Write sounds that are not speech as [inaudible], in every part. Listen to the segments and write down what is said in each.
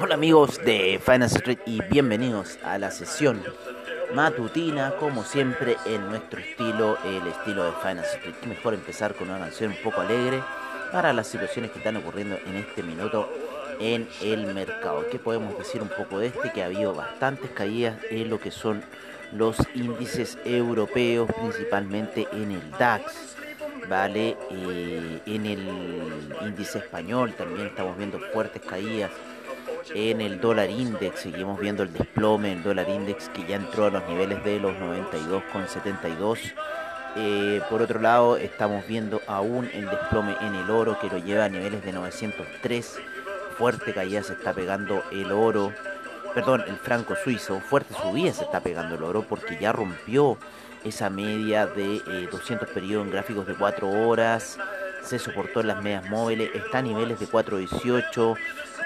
Hola amigos de Finance Street y bienvenidos a la sesión matutina, como siempre en nuestro estilo, el estilo de Finance Street. Mejor empezar con una canción un poco alegre para las situaciones que están ocurriendo en este minuto en el mercado. ¿Qué podemos decir un poco de este? Que ha habido bastantes caídas en lo que son los índices europeos, principalmente en el DAX. Vale, Eh, en el índice español también estamos viendo fuertes caídas. En el dólar index seguimos viendo el desplome del dólar index que ya entró a los niveles de los 92,72. Eh, por otro lado, estamos viendo aún el desplome en el oro que lo lleva a niveles de 903. Fuerte caída se está pegando el oro, perdón, el franco suizo. Fuerte subida se está pegando el oro porque ya rompió esa media de eh, 200 periodos en gráficos de 4 horas. Se soportó en las medias móviles, está a niveles de 418.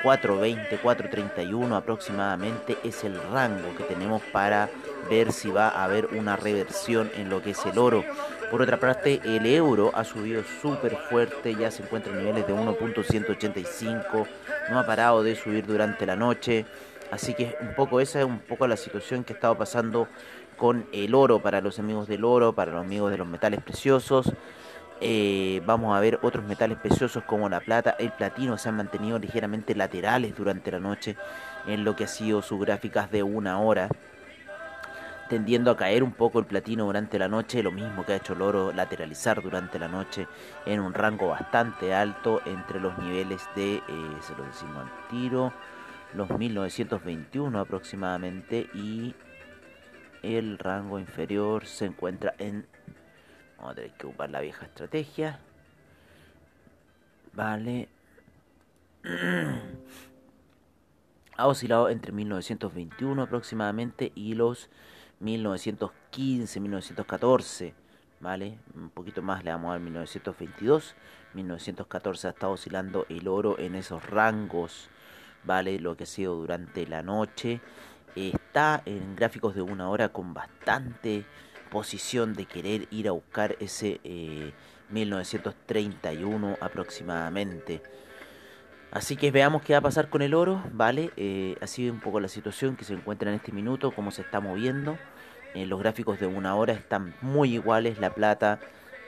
4.20, 4.31 aproximadamente es el rango que tenemos para ver si va a haber una reversión en lo que es el oro. Por otra parte, el euro ha subido súper fuerte, ya se encuentra en niveles de 1.185, no ha parado de subir durante la noche. Así que un poco esa es un poco la situación que ha estado pasando con el oro para los amigos del oro, para los amigos de los metales preciosos. Eh, vamos a ver otros metales preciosos como la plata, el platino se han mantenido ligeramente laterales durante la noche en lo que ha sido sus gráficas de una hora, tendiendo a caer un poco el platino durante la noche, lo mismo que ha hecho el oro lateralizar durante la noche en un rango bastante alto entre los niveles de, eh, se lo decimos al tiro, los 1921 aproximadamente y el rango inferior se encuentra en Vamos a tener que ocupar la vieja estrategia. Vale. [clears throat] Ha oscilado entre 1921 aproximadamente y los 1915, 1914. Vale. Un poquito más le vamos a dar 1922. 1914 ha estado oscilando el oro en esos rangos. Vale. Lo que ha sido durante la noche. Está en gráficos de una hora con bastante posición de querer ir a buscar ese eh, 1931 aproximadamente. Así que veamos qué va a pasar con el oro, ¿vale? Eh, así un poco la situación que se encuentra en este minuto, cómo se está moviendo. Eh, los gráficos de una hora están muy iguales, la plata,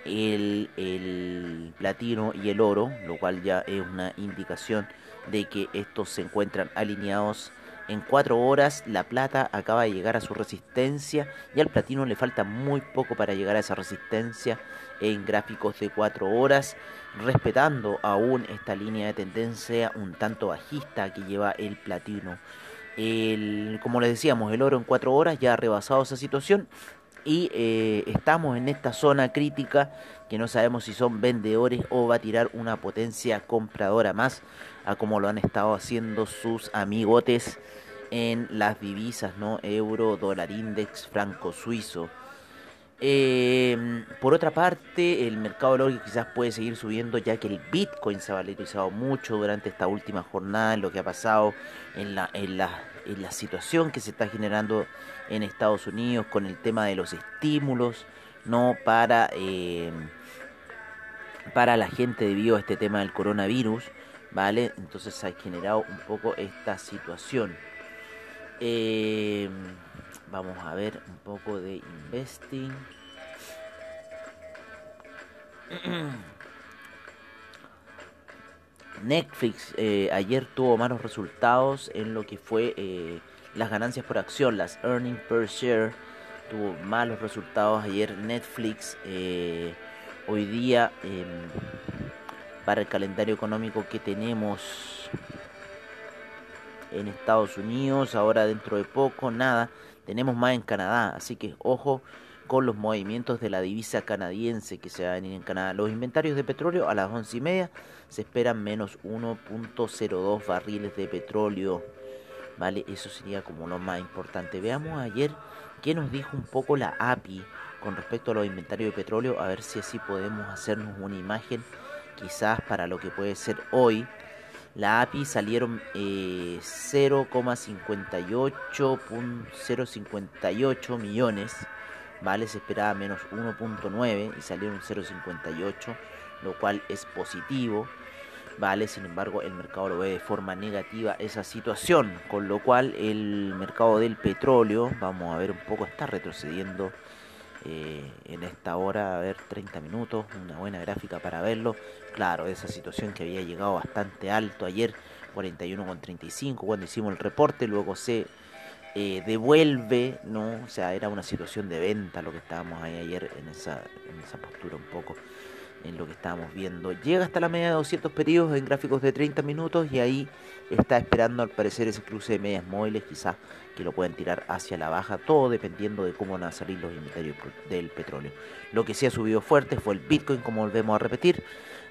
el, el platino y el oro, lo cual ya es una indicación de que estos se encuentran alineados en 4 horas la plata acaba de llegar a su resistencia y al platino le falta muy poco para llegar a esa resistencia en gráficos de 4 horas, respetando aún esta línea de tendencia un tanto bajista que lleva el platino. El, como les decíamos, el oro en 4 horas ya ha rebasado esa situación y eh, estamos en esta zona crítica que no sabemos si son vendedores o va a tirar una potencia compradora más a como lo han estado haciendo sus amigotes en las divisas, ¿no? Euro, dólar index, franco suizo. Eh, por otra parte, el mercado de oro quizás puede seguir subiendo ya que el Bitcoin se ha valorizado mucho durante esta última jornada, en lo que ha pasado en la, en la, en la situación que se está generando en Estados Unidos con el tema de los estímulos, no para, eh, para la gente debido a este tema del coronavirus, ¿vale? Entonces ha generado un poco esta situación. Eh, vamos a ver un poco de investing. [clears throat] Netflix eh, ayer tuvo malos resultados en lo que fue eh, las ganancias por acción, las earnings per share, tuvo malos resultados ayer Netflix. Eh, hoy día, em, para el calendario económico que tenemos en Estados Unidos, ahora dentro de poco, nada, tenemos más en Canadá, así que ojo con los movimientos de la divisa canadiense que se van a venir en Canadá. Los inventarios de petróleo a las once y media se esperan menos 1.02 barriles de petróleo. Vale, eso sería como lo más importante. Veamos ayer qué nos dijo un poco la API con respecto a los inventarios de petróleo, a ver si así podemos hacernos una imagen quizás para lo que puede ser hoy. La API salieron eh, 0,58 millones ¿vale? Se esperaba menos 1.9 y salieron 0.58, lo cual es positivo, ¿vale? Sin embargo, el mercado lo ve de forma negativa esa situación, con lo cual el mercado del petróleo, vamos a ver un poco, está retrocediendo eh, en esta hora, a ver, 30 minutos, una buena gráfica para verlo. Claro, esa situación que había llegado bastante alto ayer, 41,35 cuando hicimos el reporte, luego se eh, devuelve, ¿no? O sea, era una situación de venta lo que estábamos ahí ayer en esa, en esa postura un poco, en lo que estábamos viendo. Llega hasta la media de 200 periodos en gráficos de 30 minutos y ahí está esperando al parecer ese cruce de medias móviles, quizás que lo pueden tirar hacia la baja, todo dependiendo de cómo van a salir los inventarios del petróleo. Lo que sí ha subido fuerte fue el Bitcoin, como volvemos a repetir,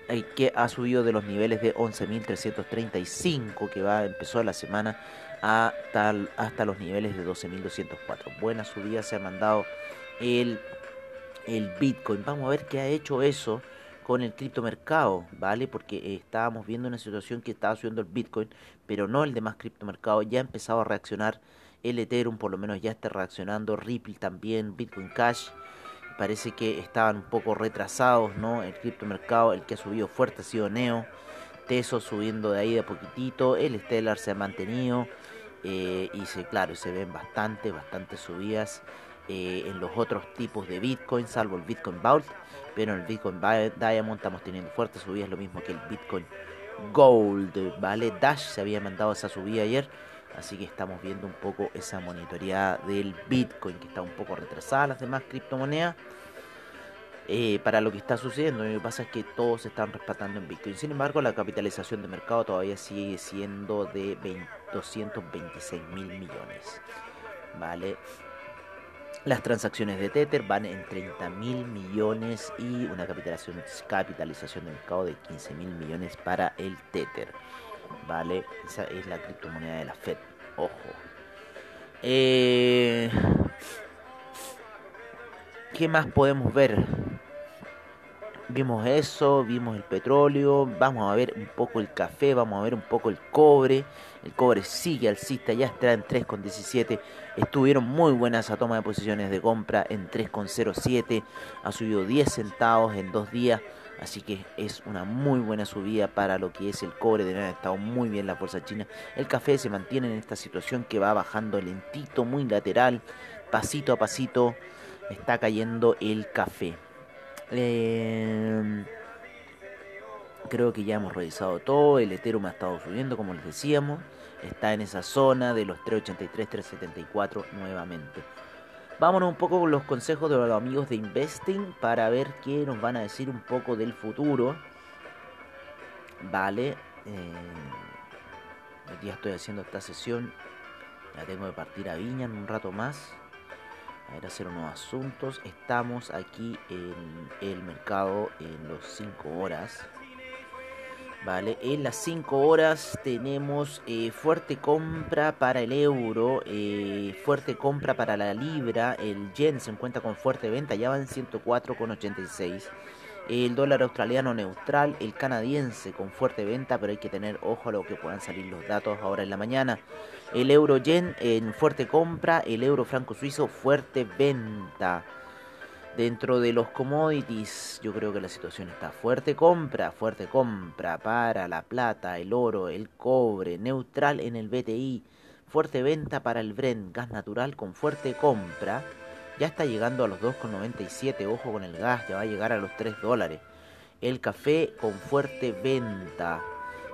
eh, que ha subido de los niveles de 11.335 que va empezó la semana hasta, hasta los niveles de 12.204. Buena subida se ha mandado el, el Bitcoin. Vamos a ver qué ha hecho eso con el criptomercado, ¿vale? Porque estábamos viendo una situación que estaba subiendo el Bitcoin, pero no el demás criptomercado. Ya ha empezado a reaccionar el Ethereum, por lo menos ya está reaccionando. Ripple también, Bitcoin Cash. Parece que estaban un poco retrasados, ¿no? El criptomercado, el que ha subido fuerte ha sido Neo. Teso subiendo de ahí de a poquitito. El Stellar se ha mantenido. Eh, y se, claro, se ven bastante, bastante subidas eh, en los otros tipos de Bitcoin, salvo el Bitcoin Vault, pero en el Bitcoin Diamond estamos teniendo fuertes subidas, lo mismo que el Bitcoin Gold, ¿vale? Dash se había mandado esa subida ayer, así que estamos viendo un poco esa monitoreada del Bitcoin, que está un poco retrasada las demás criptomonedas. Eh, para lo que está sucediendo. Lo que pasa es que todos se están respetando en Bitcoin. Sin embargo, la capitalización de mercado todavía sigue siendo de 226 mil millones. ¿Vale? Las transacciones de Tether van en 30 mil millones y una capitalización, de mercado de 15 mil millones para el Tether. ¿Vale? Esa es la criptomoneda de la Fed. Ojo. Eh, ¿Qué más podemos ver? Vimos eso, vimos el petróleo, vamos a ver un poco el café, vamos a ver un poco el cobre. El cobre sigue alcista, ya está en 3,17. Estuvieron muy buenas a toma de posiciones de compra en 3,07. Ha subido 10 centavos en dos días. Así que es una muy buena subida para lo que es el cobre. De ha estado muy bien la fuerza china. El café se mantiene en esta situación que va bajando lentito, muy lateral. Pasito a pasito está cayendo el café. Eh, creo que ya hemos revisado todo. El Ethereum ha estado subiendo, como les decíamos. Está en esa zona de los 383, 374 nuevamente. Vámonos un poco con los consejos de los amigos de Investing para ver qué nos van a decir un poco del futuro. Vale. Eh, ya estoy haciendo esta sesión. Ya tengo que partir a Viña en un rato más a ver, hacer unos asuntos. Estamos aquí en el mercado en los 5 horas. Vale, en las 5 horas tenemos eh, fuerte compra para el euro, eh, fuerte compra para la libra, el yen se encuentra con fuerte venta, ya va en 104,86 el dólar australiano neutral, el canadiense con fuerte venta, pero hay que tener ojo a lo que puedan salir los datos ahora en la mañana. El euro yen en fuerte compra, el euro franco suizo fuerte venta. Dentro de los commodities, yo creo que la situación está fuerte compra, fuerte compra para la plata, el oro, el cobre, neutral en el BTI, fuerte venta para el Brent, gas natural con fuerte compra ya está llegando a los 2,97. Ojo con el gas, ya va a llegar a los 3 dólares. El café con fuerte venta.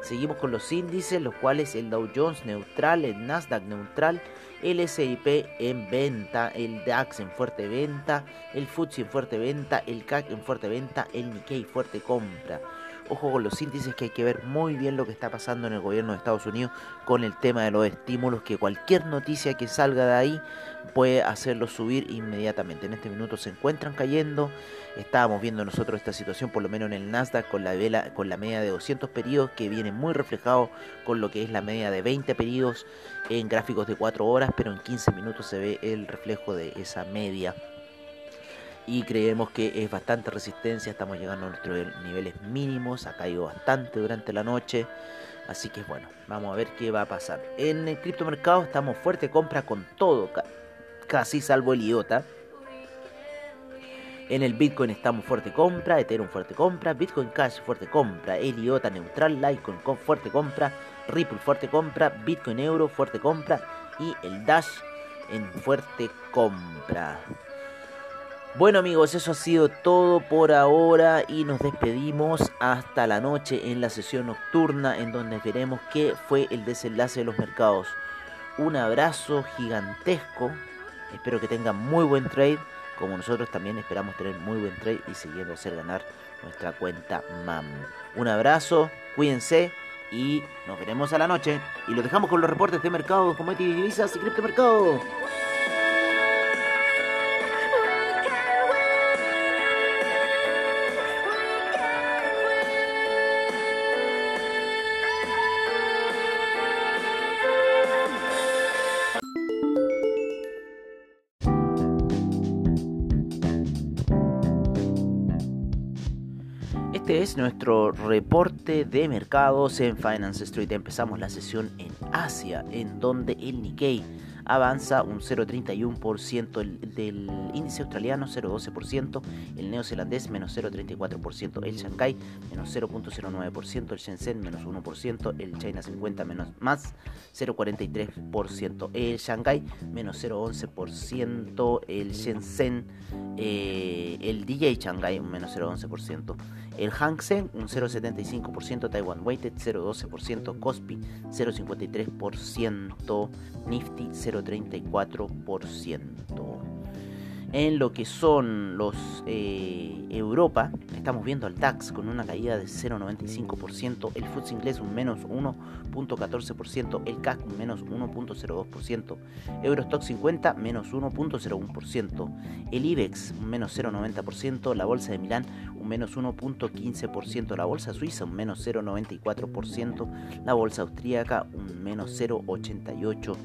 Seguimos con los índices, los cuales el Dow Jones neutral, el Nasdaq neutral, el S&P en venta, el DAX en fuerte venta, el FTSE en fuerte venta, el CAC en fuerte venta, el Nikkei fuerte compra. Ojo con los índices que hay que ver muy bien lo que está pasando en el gobierno de Estados Unidos con el tema de los estímulos, que cualquier noticia que salga de ahí puede hacerlo subir inmediatamente. En este minuto se encuentran cayendo. Estábamos viendo nosotros esta situación, por lo menos en el Nasdaq, con la, vela, con la media de 200 periodos, que viene muy reflejado con lo que es la media de 20 periodos en gráficos de 4 horas, pero en 15 minutos se ve el reflejo de esa media y creemos que es bastante resistencia, estamos llegando a nuestros niveles mínimos, ha caído bastante durante la noche, así que bueno, vamos a ver qué va a pasar. En el criptomercado estamos fuerte compra con todo, casi salvo el IOTA. En el Bitcoin estamos fuerte compra, Ethereum fuerte compra, Bitcoin Cash fuerte compra, el IOTA neutral, Litecoin fuerte compra, Ripple fuerte compra, Bitcoin Euro fuerte compra y el Dash en fuerte compra. Bueno amigos, eso ha sido todo por ahora y nos despedimos hasta la noche en la sesión nocturna en donde veremos qué fue el desenlace de los mercados. Un abrazo gigantesco, espero que tengan muy buen trade, como nosotros también esperamos tener muy buen trade y siguiendo hacer ganar nuestra cuenta MAM. Un abrazo, cuídense y nos veremos a la noche y lo dejamos con los reportes de mercados, commodities, divisas y criptomercado. Este es nuestro reporte de mercados en Finance Street. Empezamos la sesión en Asia, en donde el Nikkei avanza un 0,31%, el del índice australiano 0,12%, el neozelandés menos 0,34%, el Shanghai menos 0,09%, el Shenzhen menos 1%, el China 50 menos más 0,43%, el Shanghai menos 0,11%, el Shenzhen, eh, el DJ Shanghai menos 0,11%, el Hang Seng un 0,75%, Taiwan Weighted 0,12%, Kospi 0,53%, Nifty 0,34% en lo que son los eh, Europa, estamos viendo al DAX con una caída de 0,95%, el FTSE inglés un menos 1,14%, el CAC un menos 1,02%, Eurostock 50 menos 1,01%, el IBEX un menos 0,90%, la Bolsa de Milán un menos 1,15%, la Bolsa Suiza un menos 0,94%, la Bolsa Austríaca un menos 0,88%.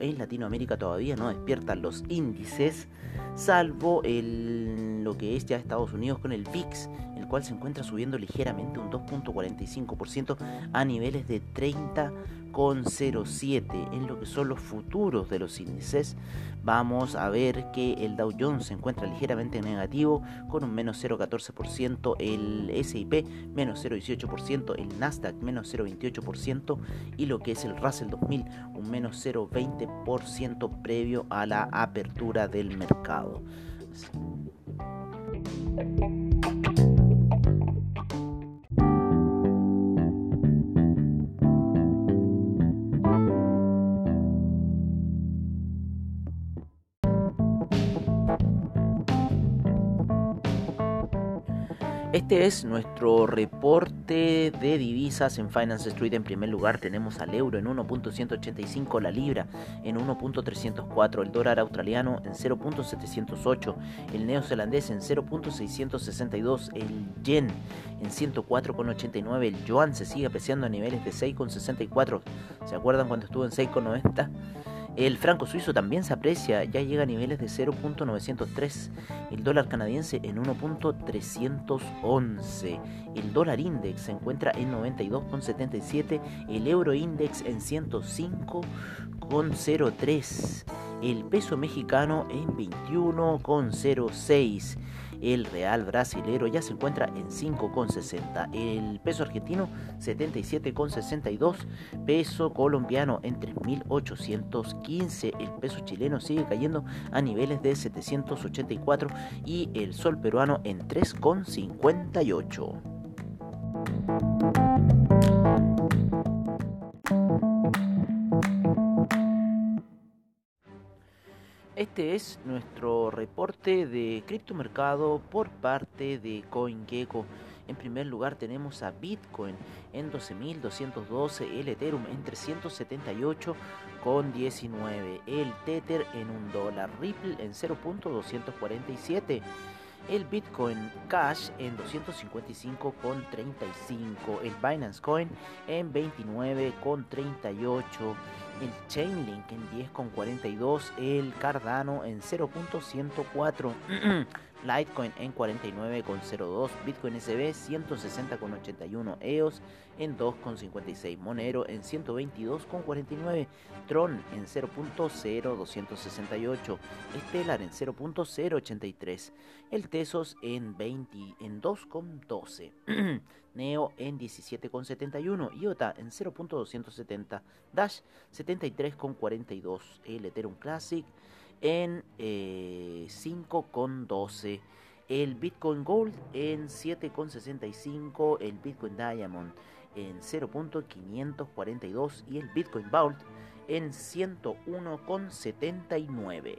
En Latinoamérica todavía no despiertan los índices, salvo el, lo que es ya Estados Unidos con el VIX, el cual se encuentra subiendo ligeramente un 2.45% a niveles de 30,07 en lo que son los futuros de los índices. Vamos a ver que el Dow Jones se encuentra ligeramente negativo con un menos 0,14%, el SIP menos 0,18%, el Nasdaq menos 0,28% y lo que es el Russell 2000 un menos 0,20% previo a la apertura del mercado. Este es nuestro reporte de divisas en Finance Street. En primer lugar tenemos al euro en 1.185, la libra en 1.304, el dólar australiano en 0.708, el neozelandés en 0.662, el yen en 104.89, el yuan se sigue apreciando a niveles de 6.64. ¿Se acuerdan cuando estuvo en 6.90? El franco suizo también se aprecia, ya llega a niveles de 0.903. El dólar canadiense en 1.311. El dólar index se encuentra en 92.77. El euro index en 105.03. El peso mexicano en 21.06 el real brasilero ya se encuentra en 5,60. El peso argentino 77,62. Peso colombiano en 3.815. El peso chileno sigue cayendo a niveles de 784 y el sol peruano en 3,58. Este es nuestro reporte de criptomercado por parte de CoinGecko. En primer lugar tenemos a Bitcoin en 12.212, el Ethereum en 378,19, el Tether en un dólar, Ripple en 0.247 el Bitcoin Cash en 255,35, el Binance Coin en 29,38, el Chainlink en 10,42, el Cardano en 0.104. [clears throat] Litecoin en 49,02, Bitcoin SB 160,81, EOS en 2,56, Monero en 122,49, Tron en 0.0268, Stellar en 0.083, el Tesos en 20 en 2,12, [clears throat] Neo en 17,71, IOTA en 0.270, Dash 73,42, el Ethereum Classic en 5,12. Eh, el Bitcoin Gold en 7,65. El Bitcoin Diamond en 0.542. Y el Bitcoin Vault en 101,79.